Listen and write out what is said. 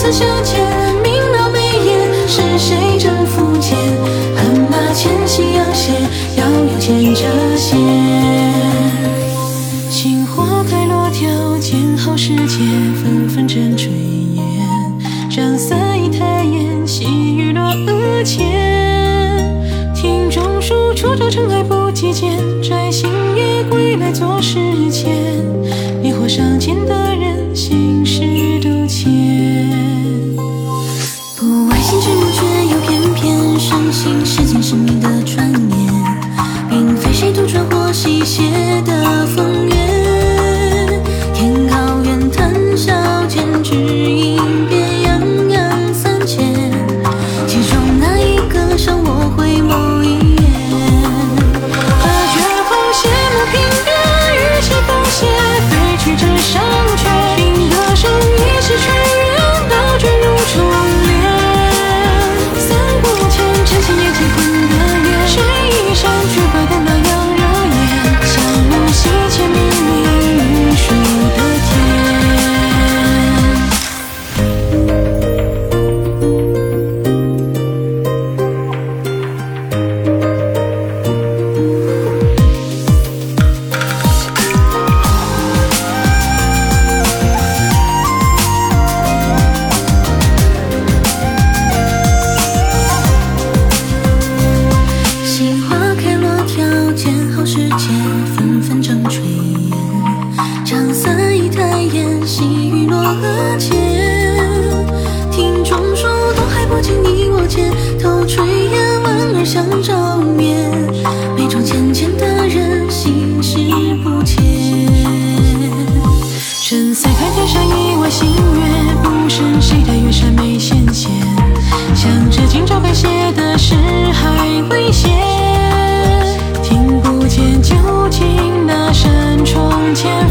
似相见，明了眉眼，是谁正肤浅？鞍马前，夕阳斜，遥遥牵着线。杏花开落，挑拣好时节，纷纷沾炊烟。帐伞一太眼，细雨落额前。庭中树，初灼尘埃不及见，摘星夜归来坐石前。烈火尚浅。偏深信世间是你的传言，并非谁杜撰或戏写的风细雨落额前。庭中树，都还不尽你我间，透炊烟，莞尔相照面。眉中浅浅的人，心事不浅。神塞开天上一弯新月，不胜谁待月山眉纤纤。想着今朝该写的诗还未写，听不见究竟那山重前